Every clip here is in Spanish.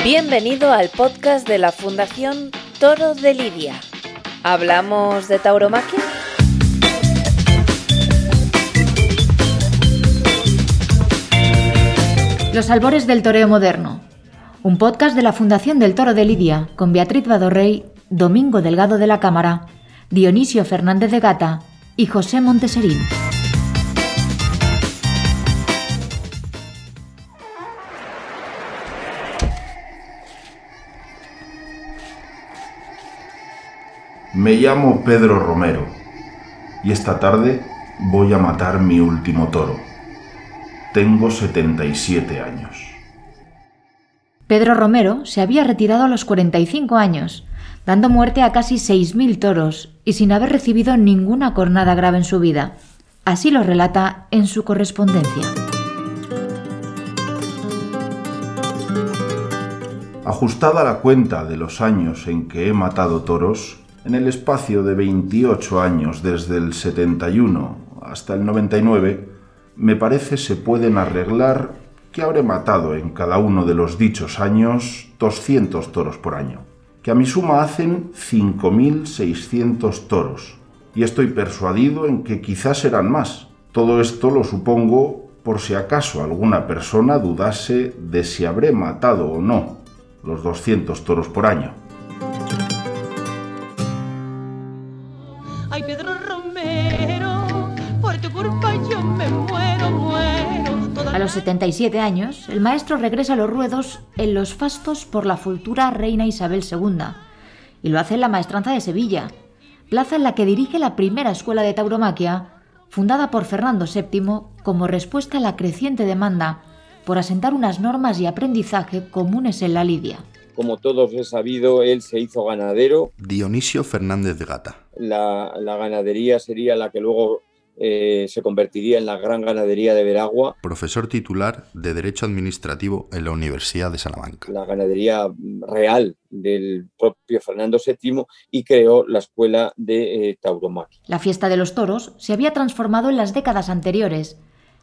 Bienvenido al podcast de la Fundación Toro de Lidia. ¿Hablamos de tauromaquia? Los albores del toreo moderno. Un podcast de la Fundación del Toro de Lidia con Beatriz Badorrey, Domingo Delgado de la Cámara, Dionisio Fernández de Gata y José Monteserín. Me llamo Pedro Romero y esta tarde voy a matar mi último toro. Tengo 77 años. Pedro Romero se había retirado a los 45 años, dando muerte a casi 6.000 toros y sin haber recibido ninguna cornada grave en su vida. Así lo relata en su correspondencia. Ajustada la cuenta de los años en que he matado toros, en el espacio de 28 años desde el 71 hasta el 99, me parece se pueden arreglar que habré matado en cada uno de los dichos años 200 toros por año, que a mi suma hacen 5.600 toros, y estoy persuadido en que quizás serán más. Todo esto lo supongo por si acaso alguna persona dudase de si habré matado o no los 200 toros por año. Los 77 años, el maestro regresa a los ruedos en los fastos por la futura reina Isabel II, y lo hace en la maestranza de Sevilla, plaza en la que dirige la primera escuela de tauromaquia, fundada por Fernando VII como respuesta a la creciente demanda por asentar unas normas y aprendizaje comunes en la lidia. Como todos he sabido, él se hizo ganadero. Dionisio Fernández de Gata. La, la ganadería sería la que luego eh, se convertiría en la gran ganadería de Veragua. Profesor titular de Derecho Administrativo en la Universidad de Salamanca. la ganadería real del propio Fernando VII y creó la escuela de eh, tauromaquia. La fiesta de los toros se había transformado en las décadas anteriores,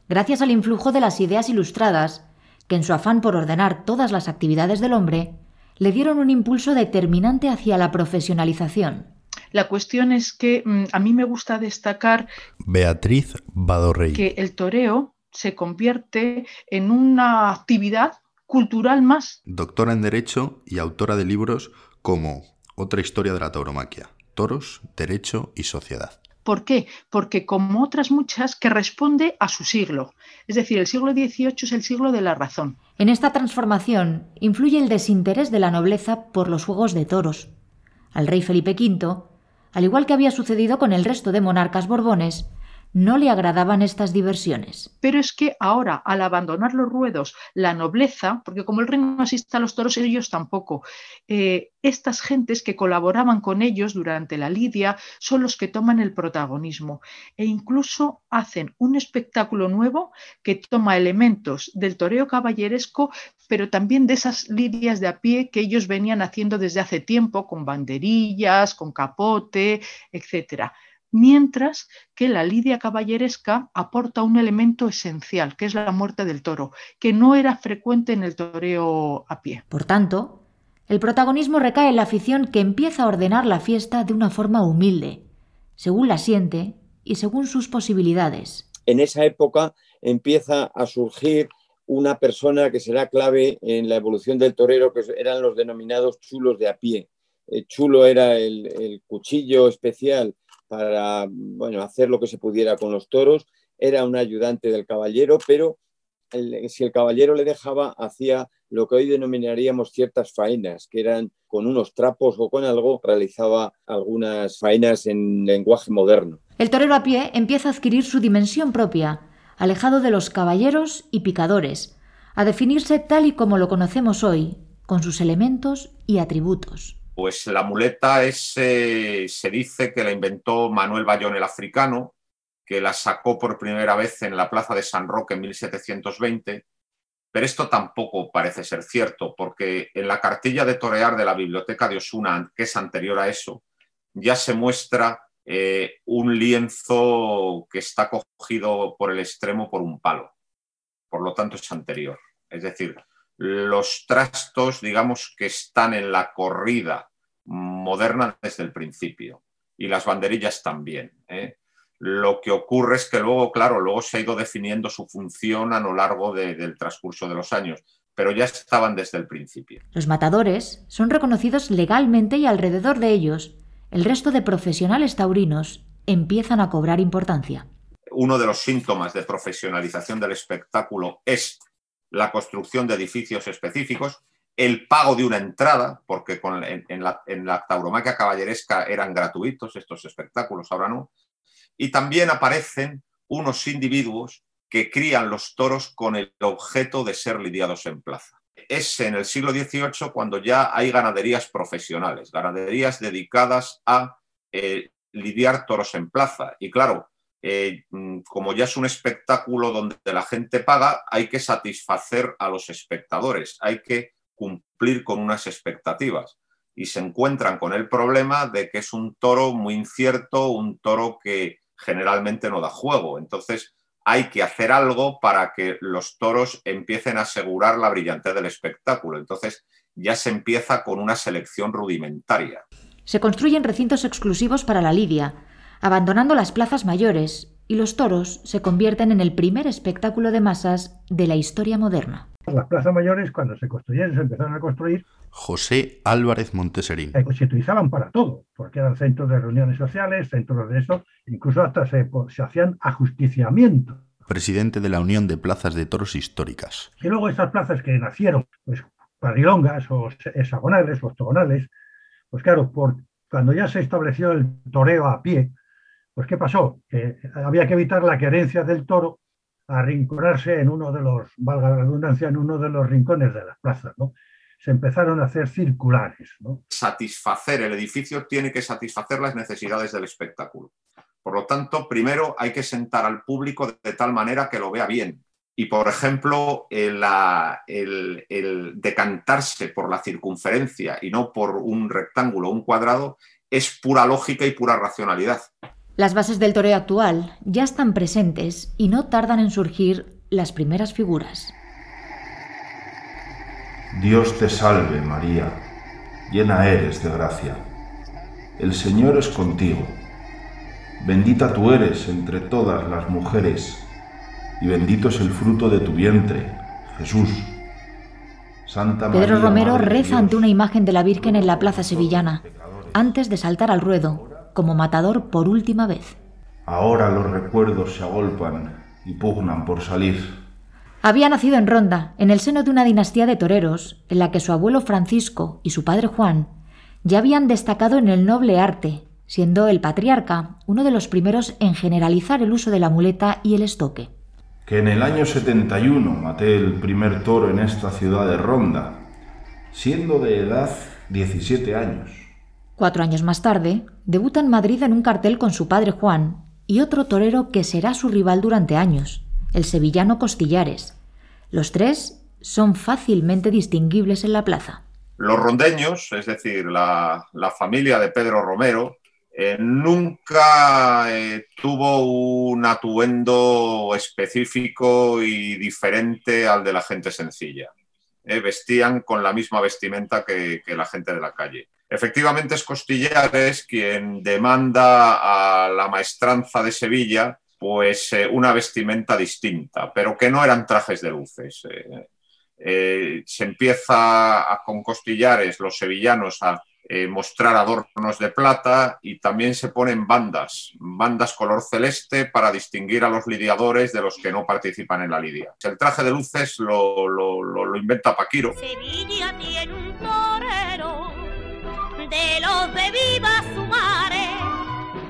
gracias al influjo de las ideas ilustradas, que en su afán por ordenar todas las actividades del hombre, le dieron un impulso determinante hacia la profesionalización. La cuestión es que mm, a mí me gusta destacar Beatriz Badorrey. que el toreo se convierte en una actividad cultural más. Doctora en Derecho y autora de libros como Otra historia de la tauromaquia, Toros, Derecho y Sociedad. ¿Por qué? Porque como otras muchas que responde a su siglo. Es decir, el siglo XVIII es el siglo de la razón. En esta transformación influye el desinterés de la nobleza por los juegos de toros. Al rey Felipe V, al igual que había sucedido con el resto de monarcas borbones, no le agradaban estas diversiones. Pero es que ahora, al abandonar los ruedos, la nobleza, porque como el rey no asiste a los toros, ellos tampoco, eh, estas gentes que colaboraban con ellos durante la lidia son los que toman el protagonismo e incluso hacen un espectáculo nuevo que toma elementos del toreo caballeresco, pero también de esas lidias de a pie que ellos venían haciendo desde hace tiempo, con banderillas, con capote, etcétera mientras que la lidia caballeresca aporta un elemento esencial, que es la muerte del toro, que no era frecuente en el toreo a pie. Por tanto, el protagonismo recae en la afición que empieza a ordenar la fiesta de una forma humilde, según la siente y según sus posibilidades. En esa época empieza a surgir una persona que será clave en la evolución del torero, que eran los denominados chulos de a pie. El chulo era el, el cuchillo especial para bueno, hacer lo que se pudiera con los toros. Era un ayudante del caballero, pero si el caballero le dejaba, hacía lo que hoy denominaríamos ciertas faenas, que eran con unos trapos o con algo, realizaba algunas faenas en lenguaje moderno. El torero a pie empieza a adquirir su dimensión propia, alejado de los caballeros y picadores, a definirse tal y como lo conocemos hoy, con sus elementos y atributos. Pues la muleta eh, se dice que la inventó Manuel Bayón el africano, que la sacó por primera vez en la plaza de San Roque en 1720, pero esto tampoco parece ser cierto, porque en la cartilla de torear de la Biblioteca de Osuna, que es anterior a eso, ya se muestra eh, un lienzo que está cogido por el extremo por un palo. Por lo tanto, es anterior. Es decir, los trastos, digamos, que están en la corrida moderna desde el principio y las banderillas también. ¿eh? Lo que ocurre es que luego, claro, luego se ha ido definiendo su función a lo largo del transcurso de los años, pero ya estaban desde el principio. Los matadores son reconocidos legalmente y alrededor de ellos el resto de profesionales taurinos empiezan a cobrar importancia. Uno de los síntomas de profesionalización del espectáculo es la construcción de edificios específicos, el pago de una entrada, porque en, la, tauromaquia caballeresca eran gratuitos estos espectáculos, ahora no, y también aparecen unos individuos que crían los toros con el objeto de ser lidiados en plaza. Es en el siglo XVIII cuando ya hay ganaderías profesionales, ganaderías dedicadas a eh, lidiar toros en plaza. Y claro, eh, mm, como ya es un espectáculo donde la gente paga, hay que satisfacer a los espectadores, hay que cumplir con unas expectativas. Y se encuentran con el problema de que es un toro muy incierto, un toro que generalmente no da juego. Entonces hay que hacer algo para que los toros empiecen a asegurar la brillantez del espectáculo. Entonces ya se empieza con una selección rudimentaria. Se construyen recintos exclusivos para la lidia, abandonando las plazas mayores, y los toros se convierten en el primer espectáculo de masas de la historia moderna. Las plazas mayores, cuando se construyeron, se empezaron a construir. José Álvarez Monteserín. Eh, se utilizaban para todo, porque eran centros de reuniones sociales, centros de eso, incluso hasta se, se hacían ajusticiamientos. Presidente de la Unión de Plazas de Toros Históricas. Y luego estas plazas que nacieron, pues parilongas o hexagonales o octogonales, pues claro, por, cuando ya se estableció el toreo a pie, pues ¿qué pasó? Que había que evitar la querencia del toro a arrinconarse en uno de los, valga la redundancia, en uno de los rincones de las plazas. Se empezaron a hacer circulares. Satisfacer, el edificio tiene que satisfacer las necesidades del espectáculo. Por lo tanto, primero hay que sentar al público de tal manera que lo vea bien. Y, por ejemplo, el decantarse por la circunferencia y no por un rectángulo o un cuadrado es pura lógica y pura racionalidad. Las bases del toreo actual ya están presentes y no tardan en surgir las primeras figuras. Dios te salve María, llena eres de gracia. El Señor es contigo. Bendita tú eres entre todas las mujeres, y bendito es el fruto de tu vientre, Jesús. Santa Pedro Romero reza ante una imagen de la Virgen en la plaza sevillana, antes de saltar al ruedo, como matador por última vez. Ahora los recuerdos se agolpan y pugnan por salir. Había nacido en Ronda, en el seno de una dinastía de toreros, en la que su abuelo Francisco y su padre Juan ya habían destacado en el noble arte, siendo el patriarca uno de los primeros en generalizar el uso de la muleta y el estoque. Que en el año 71 maté el primer toro en esta ciudad de Ronda, siendo de edad 17 años. Cuatro años más tarde, debuta en Madrid en un cartel con su padre Juan y otro torero que será su rival durante años, el sevillano Costillares. Los tres son fácilmente distinguibles en la plaza. Los rondeños, es decir, la, familia de Pedro Romero, eh, nunca eh, tuvo un atuendo específico y diferente al de la gente sencilla. Eh, vestían con la misma vestimenta que la gente de la calle. Efectivamente es Costillares quien demanda a la maestranza de Sevilla pues eh, una vestimenta distinta, pero que no eran trajes de luces. Eh, eh, se empieza con Costillares, los sevillanos, a mostrar adornos de plata y también se ponen bandas, bandas color celeste para distinguir a los lidiadores de los que no participan en la lidia. El traje de luces lo, inventa Paquiro. Sevilla tiene un torero de los de viva su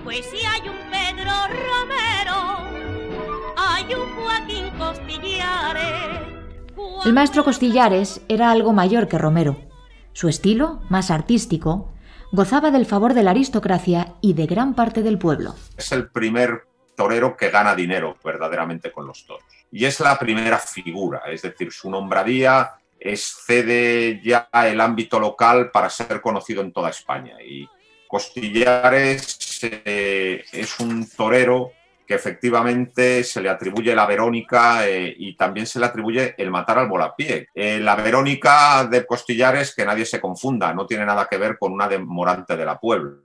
pues si hay un Pedro Romero, hay un Joaquín Costillares. El maestro Costillares era algo mayor que Romero. Su estilo, más artístico, gozaba del favor de la aristocracia y de gran parte del pueblo. Es el primer torero que gana dinero verdaderamente con los toros. Y es la primera figura, es decir, su nombradía excede ya el ámbito local para ser conocido en toda España. Y Costillares eh, es un torero que efectivamente se le atribuye la Verónica eh, y también se le atribuye el matar al volapié. Eh, la Verónica de Costillares, que nadie se confunda, no tiene nada que ver con una de Morante de la Puebla.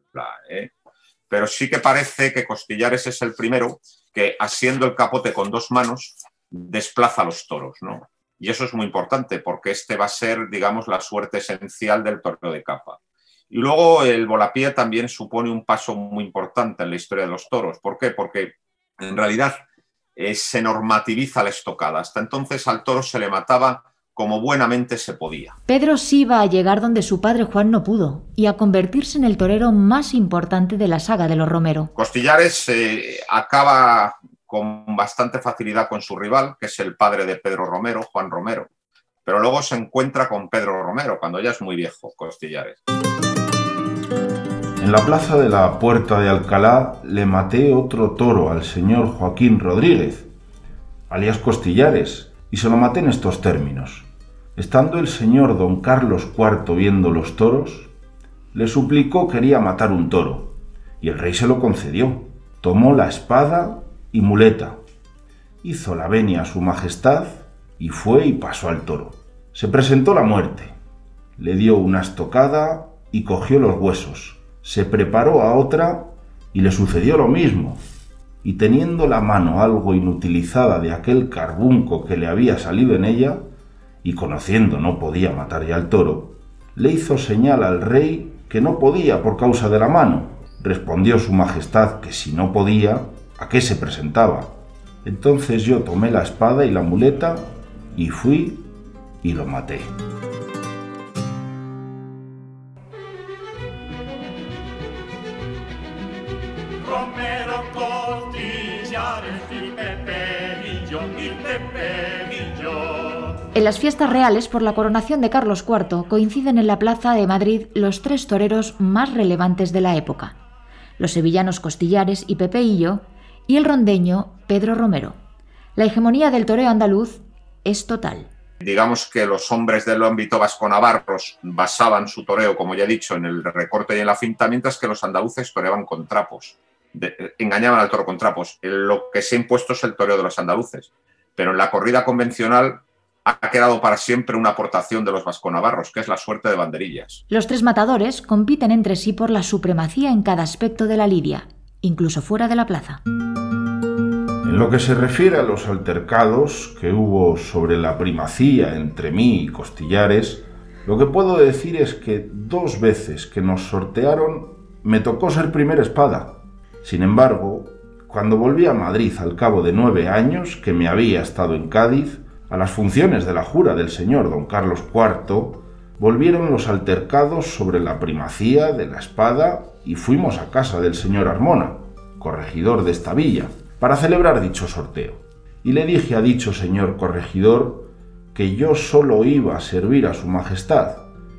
Pero sí que parece que Costillares es el primero que, asiendo el capote con dos manos, desplaza a los toros. ¿no? Y eso es muy importante porque este va a ser, digamos, la suerte esencial del torneo de capa. Y luego el volapié también supone un paso muy importante en la historia de los toros. ¿Por qué? Porque en realidad eh, se normativiza la estocada. Hasta entonces al toro se le mataba como buenamente se podía. Pedro sí va a llegar donde su padre Juan no pudo y a convertirse en el torero más importante de la saga de los Romero. Costillares eh, acaba con bastante facilidad con su rival, que es el padre de Pedro Romero, Juan Romero, pero luego se encuentra con Pedro Romero cuando ya es muy viejo, Costillares. En la plaza de la Puerta de Alcalá le maté otro toro al señor Joaquín Rodríguez, alias Costillares, y se lo maté en estos términos. Estando el señor don Carlos IV viendo los toros, le suplicó quería matar un toro, y el rey se lo concedió. Tomó la espada y muleta, hizo la venia a su majestad y fue y pasó al toro. Se presentó la muerte, le dio una estocada y cogió los huesos se preparó a otra y le sucedió lo mismo. Y teniendo la mano algo inutilizada de aquel carbunco que le había salido en ella, y conociendo no podía matar ya al toro, le hizo señal al rey que no podía por causa de la mano. Respondió su majestad que si no podía, ¿a qué se presentaba? Entonces yo tomé la espada y la muleta y fui y lo maté. En las fiestas reales por la coronación de Carlos IV coinciden en la Plaza de Madrid los tres toreros más relevantes de la época, los sevillanos Costillares y Pepeillo y el rondeño Pedro Romero. La hegemonía del toreo andaluz es total. Digamos que los hombres del ámbito vasco-navarros basaban su toreo, como ya he dicho, en el recorte y en la finta, mientras que los andaluces toreaban con trapos, engañaban al toro con trapos. Lo que se ha impuesto es el toreo de los andaluces, pero en la corrida convencional ha quedado para siempre una aportación de los vasconavarros, que es la suerte de banderillas. Los tres matadores compiten entre sí por la supremacía en cada aspecto de la lidia, incluso fuera de la plaza. En lo que se refiere a los altercados que hubo sobre la primacía entre mí y Costillares, lo que puedo decir es que dos veces que nos sortearon me tocó ser primera espada. Sin embargo, cuando volví a Madrid al cabo de nueve años que me había estado en Cádiz, a las funciones de la jura del señor don Carlos IV, volvieron los altercados sobre la primacía de la espada y fuimos a casa del señor Armona, corregidor de esta villa, para celebrar dicho sorteo. Y le dije a dicho señor corregidor que yo solo iba a servir a su majestad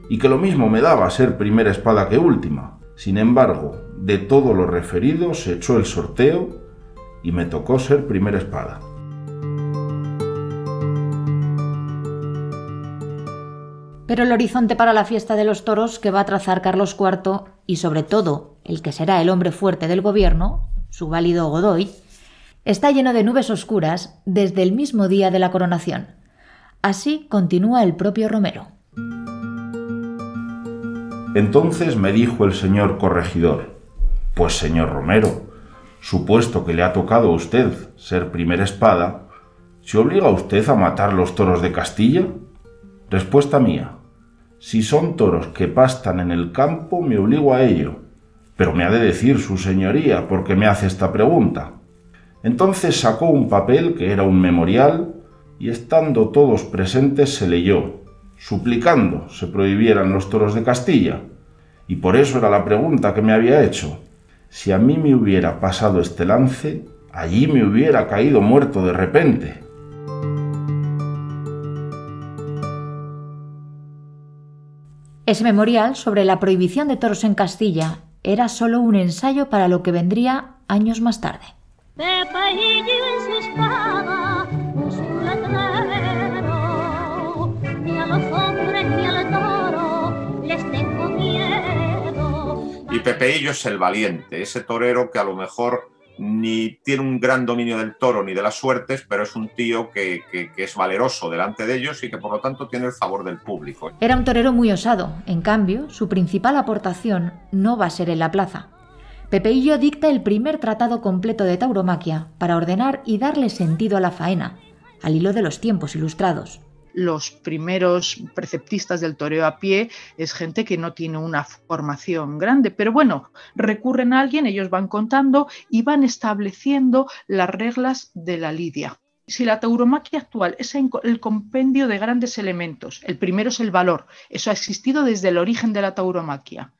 y que lo mismo me daba ser primera espada que última. Sin embargo, de todo lo referido se echó el sorteo y me tocó ser primera espada. Pero el horizonte para la fiesta de los toros que va a trazar Carlos IV y sobre todo el que será el hombre fuerte del gobierno, su válido Godoy, está lleno de nubes oscuras desde el mismo día de la coronación. Así continúa el propio Romero. Entonces me dijo el señor corregidor, pues señor Romero, supuesto que le ha tocado a usted ser primera espada, ¿se obliga usted a matar los toros de Castilla? Respuesta mía. Si son toros que pastan en el campo, me obligo a ello. Pero me ha de decir su señoría por qué me hace esta pregunta. Entonces sacó un papel que era un memorial y estando todos presentes se leyó, suplicando se prohibieran los toros de Castilla. Y por eso era la pregunta que me había hecho. Si a mí me hubiera pasado este lance, allí me hubiera caído muerto de repente. Ese memorial sobre la prohibición de toros en Castilla era solo un ensayo para lo que vendría años más tarde. Y Pepeillo es el valiente, ese torero que a lo mejor ni tiene un gran dominio del toro ni de las suertes, pero es un tío que, es valeroso delante de ellos y que por lo tanto tiene el favor del público. Era un torero muy osado, en cambio, su principal aportación no va a ser en la plaza. Pepeillo dicta el primer tratado completo de tauromaquia para ordenar y darle sentido a la faena, al hilo de los tiempos ilustrados los primeros preceptistas del toreo a pie es gente que no tiene una formación grande, pero bueno, recurren a alguien, ellos van contando y van estableciendo las reglas de la lidia. Si la tauromaquia actual es el compendio de grandes elementos, el primero es el valor, eso ha existido desde el origen de la tauromaquia.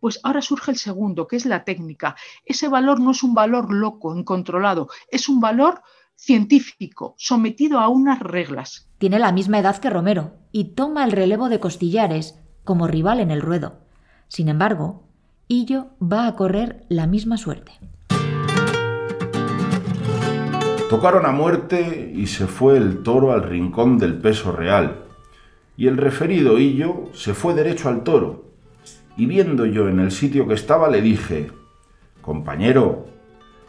Pues ahora surge el segundo, que es la técnica. Ese valor no es un valor loco, incontrolado, es un valor científico, sometido a unas reglas. Tiene la misma edad que Romero y toma el relevo de Costillares como rival en el ruedo. Sin embargo, Illo va a correr la misma suerte. Tocaron a muerte y se fue el toro al rincón del peso real. Y el referido Illo se fue derecho al toro. Y viendo yo en el sitio que estaba le dije, compañero,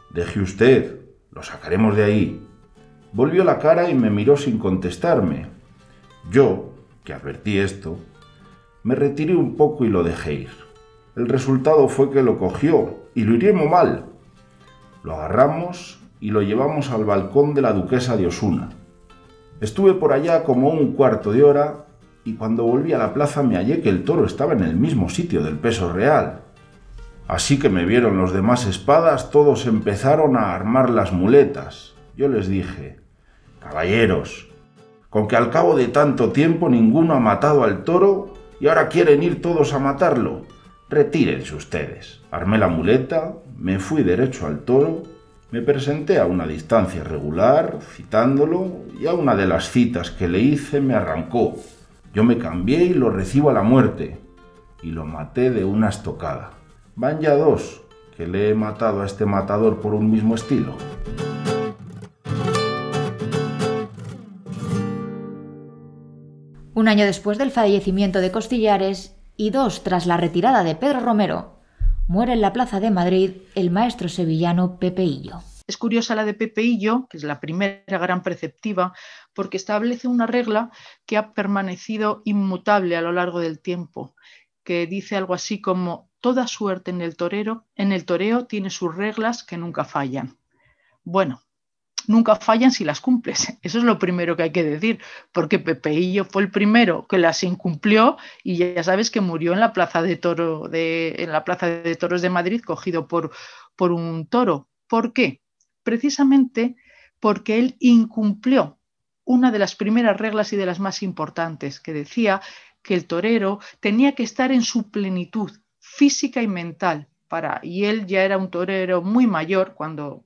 deje usted, lo sacaremos de ahí. Volvió la cara y me miró sin contestarme. Yo, que advertí esto, me retiré un poco y lo dejé ir. El resultado fue que lo cogió y lo iríamos mal. Lo agarramos y lo llevamos al balcón de la duquesa de Osuna. Estuve por allá como un cuarto de hora y cuando volví a la plaza me hallé que el toro estaba en el mismo sitio del peso real. Así que me vieron los demás espadas, todos empezaron a armar las muletas. Yo les dije, caballeros, con que al cabo de tanto tiempo ninguno ha matado al toro y ahora quieren ir todos a matarlo. Retírense ustedes. Armé la muleta, me fui derecho al toro, me presenté a una distancia regular, citándolo, y a una de las citas que le hice me arrancó. Yo me cambié y lo recibo a la muerte, y lo maté de una estocada. Van ya dos que le he matado a este matador por un mismo estilo. Un año después del fallecimiento de Costillares y dos tras la retirada de Pedro Romero, muere en la Plaza de Madrid el maestro sevillano Pepeillo. Es curiosa la de Pepeillo, que es la primera gran preceptiva, porque establece una regla que ha permanecido inmutable a lo largo del tiempo, que dice algo así como Toda suerte en el torero, en el toreo tiene sus reglas que nunca fallan. Bueno, nunca fallan si las cumples. Eso es lo primero que hay que decir, porque Pepeillo fue el primero que las incumplió y ya sabes que murió en la plaza de toro de, en la plaza de toros de Madrid cogido por, por un toro. ¿Por qué? Precisamente porque él incumplió una de las primeras reglas y de las más importantes, que decía que el torero tenía que estar en su plenitud, física y mental. Para, y él ya era un torero muy mayor cuando,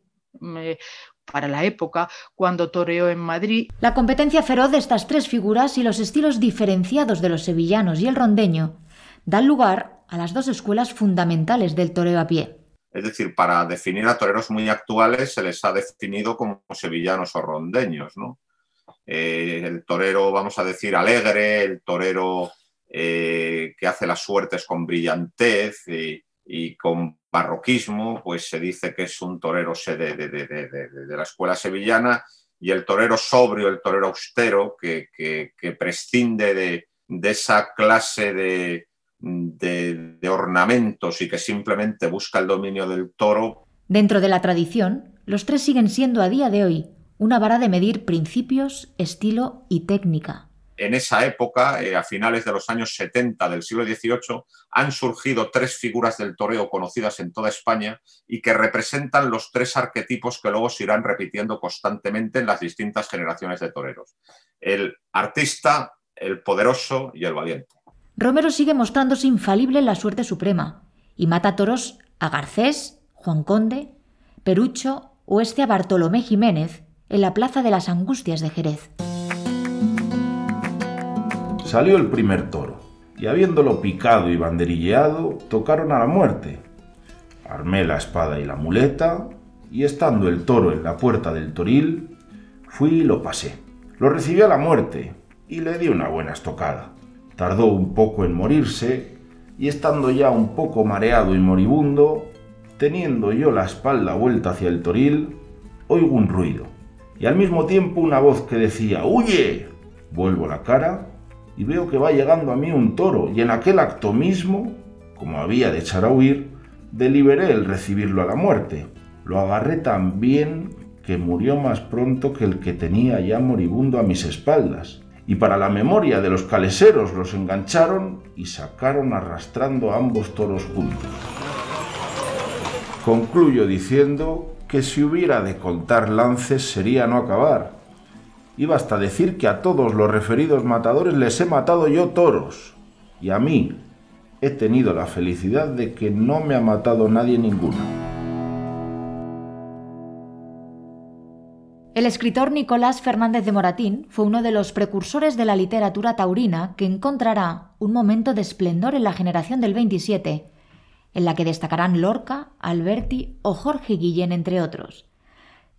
para la época, cuando toreó en Madrid. La competencia feroz de estas tres figuras y los estilos diferenciados de los sevillanos y el rondeño dan lugar a las dos escuelas fundamentales del toreo a pie. Es decir, para definir a toreros muy actuales se les ha definido como sevillanos o rondeños, ¿no? Eh, el torero, vamos a decir, alegre, el torero eh, que hace las suertes con brillantez y, con barroquismo, pues se dice que es un torero de, la escuela sevillana y el torero sobrio, el torero austero, que prescinde de, esa clase de, ornamentos y que simplemente busca el dominio del toro. Dentro de la tradición, los tres siguen siendo a día de hoy una vara de medir principios, estilo y técnica en esa época, eh, a finales de los años 70 del siglo XVIII, han surgido tres figuras del toreo conocidas en toda España y que representan los tres arquetipos que luego se irán repitiendo constantemente en las distintas generaciones de toreros. El artista, el poderoso y el valiente. Romero sigue mostrándose infalible en la suerte suprema y mata toros a Garcés, Juan Conde, Perucho o este a Bartolomé Jiménez en la Plaza de las Angustias de Jerez. Salió el primer toro, y habiéndolo picado y banderilleado, tocaron a la muerte. Armé la espada y la muleta, y estando el toro en la puerta del toril, fui y lo pasé. Lo recibí a la muerte, y le di una buena estocada. Tardó un poco en morirse, y estando ya un poco mareado y moribundo, teniendo yo la espalda vuelta hacia el toril, oigo un ruido y al mismo tiempo una voz que decía ¡Huye! Vuelvo la cara y veo que va llegando a mí un toro y en aquel acto mismo, como había de echar a huir, deliberé el recibirlo a la muerte. Lo agarré tan bien que murió más pronto que el que tenía ya moribundo a mis espaldas. Y para la memoria de los caleseros los engancharon y sacaron arrastrando a ambos toros juntos. Concluyo diciendo que si hubiera de contar lances sería no acabar. Y basta decir que a todos los referidos matadores les he matado yo toros. Y a mí he tenido la felicidad de que no me ha matado nadie ninguno. El escritor Nicolás Fernández de Moratín fue uno de los precursores de la literatura taurina que encontrará un momento de esplendor en la generación del 27, en la que destacarán Lorca, Alberti o Jorge Guillén, entre otros.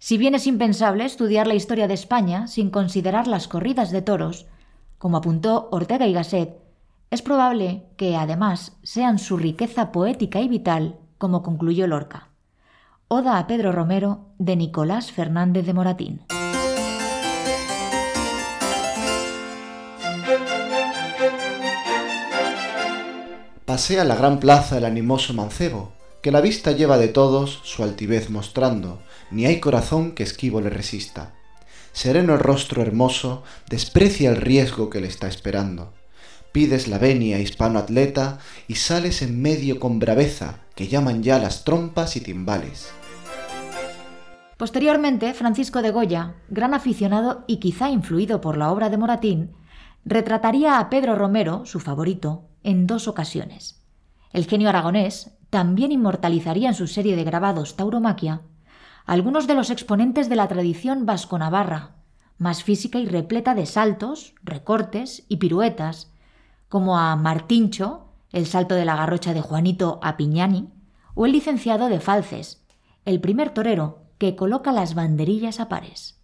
Si bien es impensable estudiar la historia de España sin considerar las corridas de toros, como apuntó Ortega y Gasset, es probable que, además, sean su riqueza poética y vital, como concluyó Lorca. Oda a Pedro Romero de Nicolás Fernández de Moratín. Pasea la gran plaza el animoso mancebo, que la vista lleva de todos su altivez mostrando, ni hay corazón que esquivo le resista. Sereno el rostro hermoso, desprecia el riesgo que le está esperando. Pides la venia hispano atleta y sales en medio con braveza, que llaman ya las trompas y timbales. Posteriormente, Francisco de Goya, gran aficionado y quizá influido por la obra de Moratín, retrataría a Pedro Romero, su favorito, en dos ocasiones. El genio aragonés también inmortalizaría en su serie de grabados Tauromaquia algunos de los exponentes de la tradición vasco-navarra, más física y repleta de saltos, recortes y piruetas, como a Martincho, el salto de la garrocha de Juanito a Piñani, o el licenciado de Falces, el primer torero que coloca las banderillas a pares.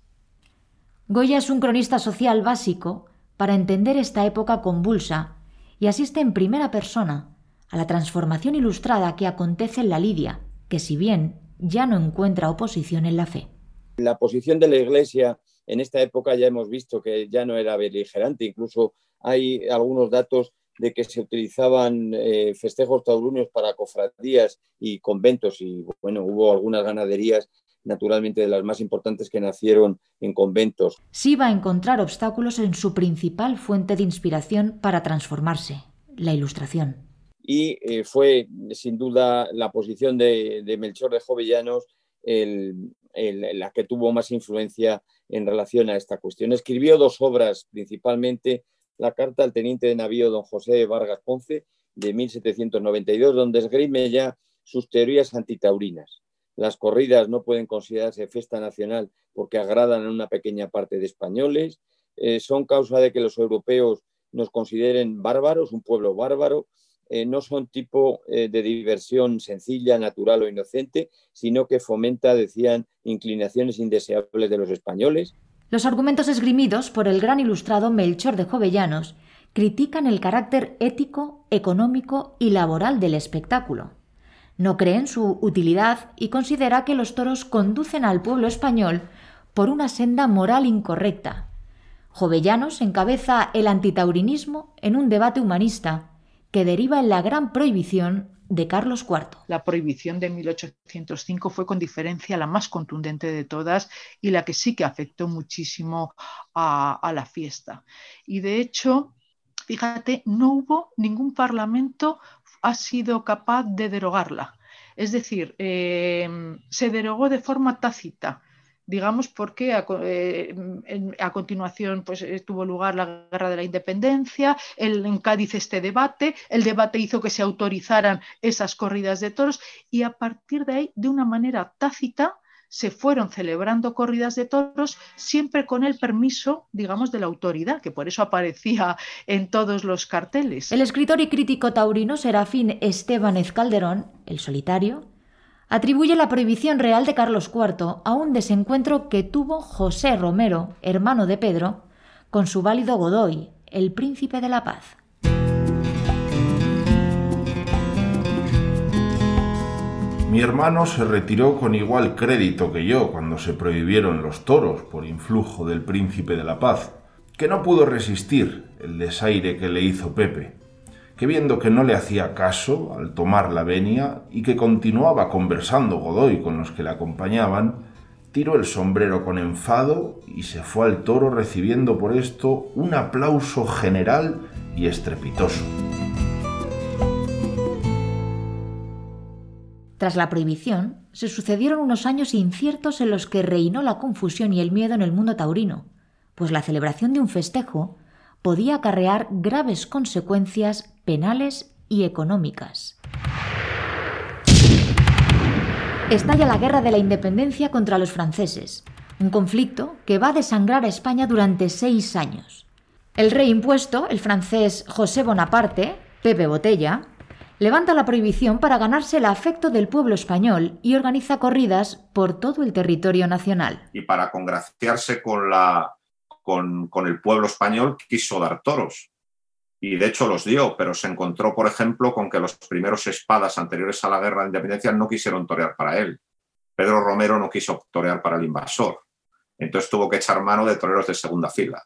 Goya es un cronista social básico para entender esta época convulsa y asiste en primera persona a la transformación ilustrada que acontece en la Lidia, que si bien ya no encuentra oposición en la fe. La posición de la Iglesia en esta época ya hemos visto que ya no era beligerante, incluso hay algunos datos de que se utilizaban eh, festejos taurinos para cofradías y conventos y bueno, hubo algunas ganaderías naturalmente de las más importantes que nacieron en conventos. Sí va a encontrar obstáculos en su principal fuente de inspiración para transformarse, la ilustración. Y eh, fue sin duda la posición de, Melchor de Jovellanos la que tuvo más influencia en relación a esta cuestión. Escribió dos obras principalmente, la carta al teniente de navío don José Vargas Ponce de 1792, donde esgrime ya sus teorías antitaurinas las corridas no pueden considerarse fiesta nacional porque agradan a una pequeña parte de españoles, eh, son causa de que los europeos nos consideren bárbaros, un pueblo bárbaro, eh, no son tipo eh, de diversión sencilla, natural o inocente, sino que fomenta, decían, inclinaciones indeseables de los españoles. Los argumentos esgrimidos por el gran ilustrado Melchor de Jovellanos critican el carácter ético, económico y laboral del espectáculo. No cree en su utilidad y considera que los toros conducen al pueblo español por una senda moral incorrecta. Jovellanos encabeza el antitaurinismo en un debate humanista que deriva en la gran prohibición de Carlos IV. La prohibición de 1805 fue con diferencia la más contundente de todas y la que sí que afectó muchísimo a, la fiesta. Y de hecho, fíjate, no hubo ningún parlamento ha sido capaz de derogarla. Es decir, em, se derogó de forma tácita, digamos porque a, eh, continuación pues, tuvo lugar la guerra de la independencia, el, en Cádiz este debate, el debate hizo que se autorizaran esas corridas de toros y a partir de ahí, de una manera tácita, se fueron celebrando corridas de toros siempre con el permiso, digamos, de la autoridad, que por eso aparecía en todos los carteles. El escritor y crítico taurino Serafín Estebanez Calderón, el solitario, atribuye la prohibición real de Carlos IV a un desencuentro que tuvo José Romero, hermano de Pedro, con su válido Godoy, el príncipe de la paz. Mi hermano se retiró con igual crédito que yo cuando se prohibieron los toros por influjo del príncipe de la paz, que no pudo resistir el desaire que le hizo Pepe, que viendo que no le hacía caso al tomar la venia y que continuaba conversando Godoy con los que le acompañaban, tiró el sombrero con enfado y se fue al toro recibiendo por esto un aplauso general y estrepitoso. Tras la prohibición, se sucedieron unos años inciertos en los que reinó la confusión y el miedo en el mundo taurino, pues la celebración de un festejo podía acarrear graves consecuencias penales y económicas. Estalla la Guerra de la Independencia contra los franceses, un conflicto que va a desangrar a España durante seis años. El rey impuesto, el francés José Bonaparte, Pepe Botella, levanta la prohibición para ganarse el afecto del pueblo español y organiza corridas por todo el territorio nacional. Y para congraciarse con, la, con, el pueblo español quiso dar toros. Y de hecho los dio, pero se encontró, por ejemplo, con que los primeros espadas anteriores a la guerra de independencia no quisieron torear para él. Pedro Romero no quiso torear para el invasor. Entonces tuvo que echar mano de toreros de segunda fila.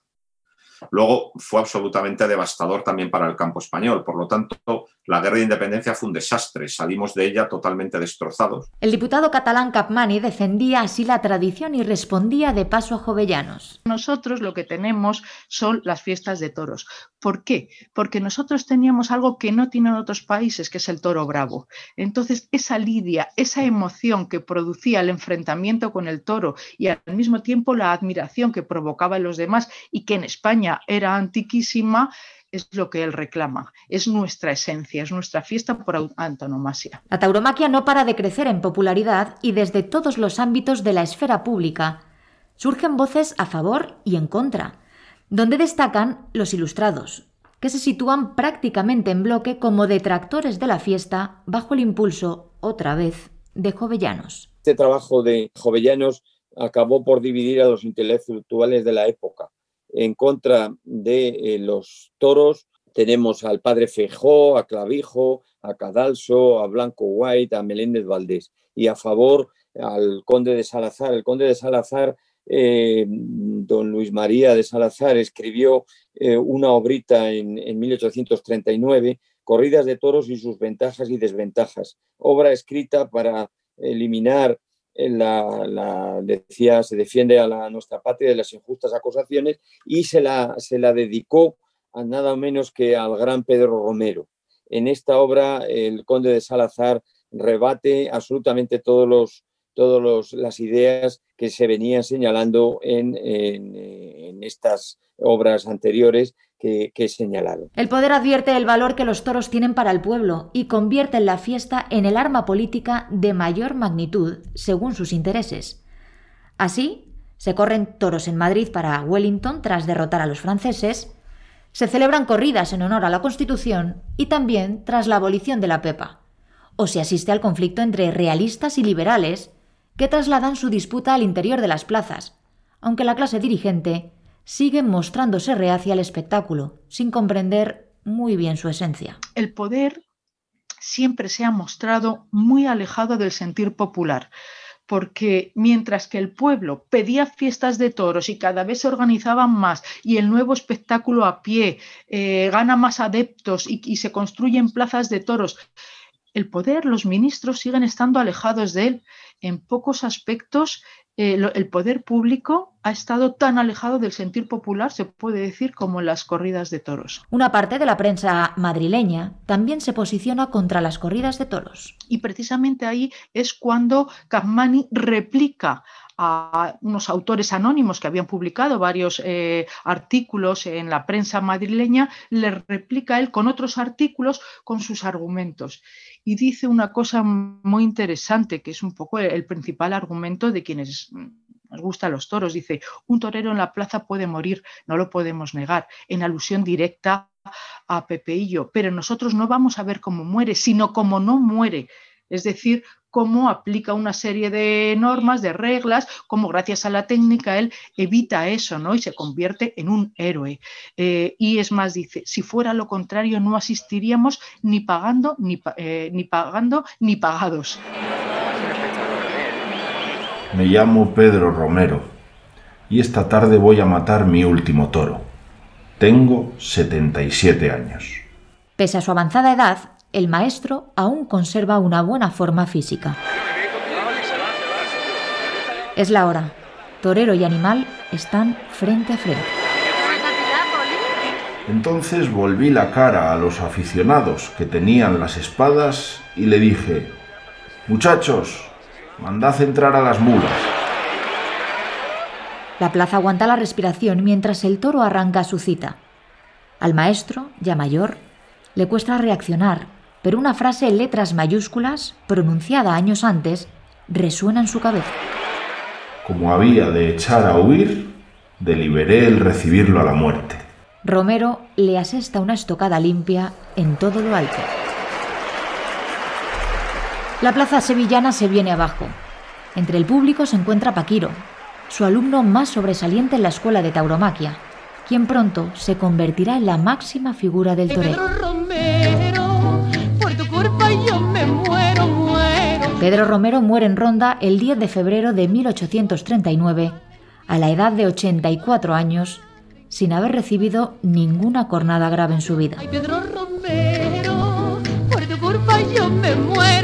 Luego fue absolutamente devastador también para el campo español. Por lo tanto, la guerra de independencia fue un desastre. Salimos de ella totalmente destrozados. El diputado catalán Capmani defendía así la tradición y respondía de paso a Jovellanos. Nosotros lo que tenemos son las fiestas de toros. ¿Por qué? Porque nosotros teníamos algo que no tienen otros países, que es el toro bravo. Entonces, esa lidia, esa emoción que producía el enfrentamiento con el toro y al mismo tiempo la admiración que provocaba en los demás y que en España era antiquísima, es lo que él reclama, es nuestra esencia, es nuestra fiesta por antonomasia. La tauromaquia no para de crecer en popularidad y desde todos los ámbitos de la esfera pública surgen voces a favor y en contra, donde destacan los ilustrados, que se sitúan prácticamente en bloque como detractores de la fiesta bajo el impulso, otra vez, de Jovellanos. Este trabajo de Jovellanos acabó por dividir a los intelectuales de la época en contra de eh, los toros. Tenemos al padre Fejó, a Clavijo, a Cadalso, a Blanco White, a Meléndez Valdés. Y a favor al conde de Salazar. El conde de Salazar, eh, don Luis María de Salazar, escribió eh, una obrita en, en 1839, Corridas de toros y sus ventajas y desventajas. Obra escrita para eliminar la, decía, se defiende a, la, nuestra patria de las injustas acusaciones y se la, se la dedicó a nada menos que al gran Pedro Romero. En esta obra el conde de Salazar rebate absolutamente todos los, todas las ideas que se venían señalando en, en, estas obras anteriores que, he señalado. El poder advierte el valor que los toros tienen para el pueblo y convierte la fiesta en el arma política de mayor magnitud según sus intereses. Así, se corren toros en Madrid para Wellington tras derrotar a los franceses, se celebran corridas en honor a la Constitución y también tras la abolición de la PEPA, o se asiste al conflicto entre realistas y liberales que trasladan su disputa al interior de las plazas, aunque la clase dirigente sigue mostrándose reacia al espectáculo, sin comprender muy bien su esencia. El poder siempre se ha mostrado muy alejado del sentir popular, porque mientras que el pueblo pedía fiestas de toros y cada vez se organizaban más y el nuevo espectáculo a pie eh, gana más adeptos y se construyen plazas de toros, el poder, los ministros siguen estando alejados de él. En pocos aspectos, eh, el poder público ha estado tan alejado del sentir popular, se puede decir, como en las corridas de toros. Una parte de la prensa madrileña también se posiciona contra las corridas de toros. Y precisamente ahí es cuando Capmani replica a unos autores anónimos que habían publicado varios eh, artículos en la prensa madrileña, le replica él con otros artículos con sus argumentos. Y dice una cosa muy interesante, que es un poco el principal argumento de quienes nos gustan los toros. Dice, un torero en la plaza puede morir, no lo podemos negar, en alusión directa a Pepeillo, pero nosotros no vamos a ver cómo muere, sino cómo no muere. Es decir, cómo aplica una serie de normas, de reglas, cómo gracias a la técnica él evita eso, ¿no? Y se convierte en un héroe. Eh, y es más, dice, si fuera lo contrario, no asistiríamos ni pagando ni, eh, ni pagando ni pagados. Me llamo Pedro Romero y esta tarde voy a matar mi último toro. Tengo 77 años. Pese a su avanzada edad, el maestro aún conserva una buena forma física. Es la hora. Torero y animal están frente a frente. Entonces volví la cara a los aficionados que tenían las espadas y le dije, Muchachos, mandad entrar a las mulas. La plaza aguanta la respiración mientras el toro arranca su cita. Al maestro, ya mayor, le cuesta reaccionar, pero una frase en letras mayúsculas, pronunciada años antes, resuena en su cabeza. Como había de echar a huir, deliberé el recibirlo a la muerte. Romero le asesta una estocada limpia en todo lo alto. La plaza sevillana se viene abajo. Entre el público se encuentra Paquiro, su alumno más sobresaliente en la escuela de tauromaquia, quien pronto se convertirá en la máxima figura del toreo. Pedro Romero muere en Ronda el 10 de febrero de 1839, a la edad de 84 años, sin haber recibido ninguna cornada grave en su vida. Pedro Romero, por tu culpa yo me muero.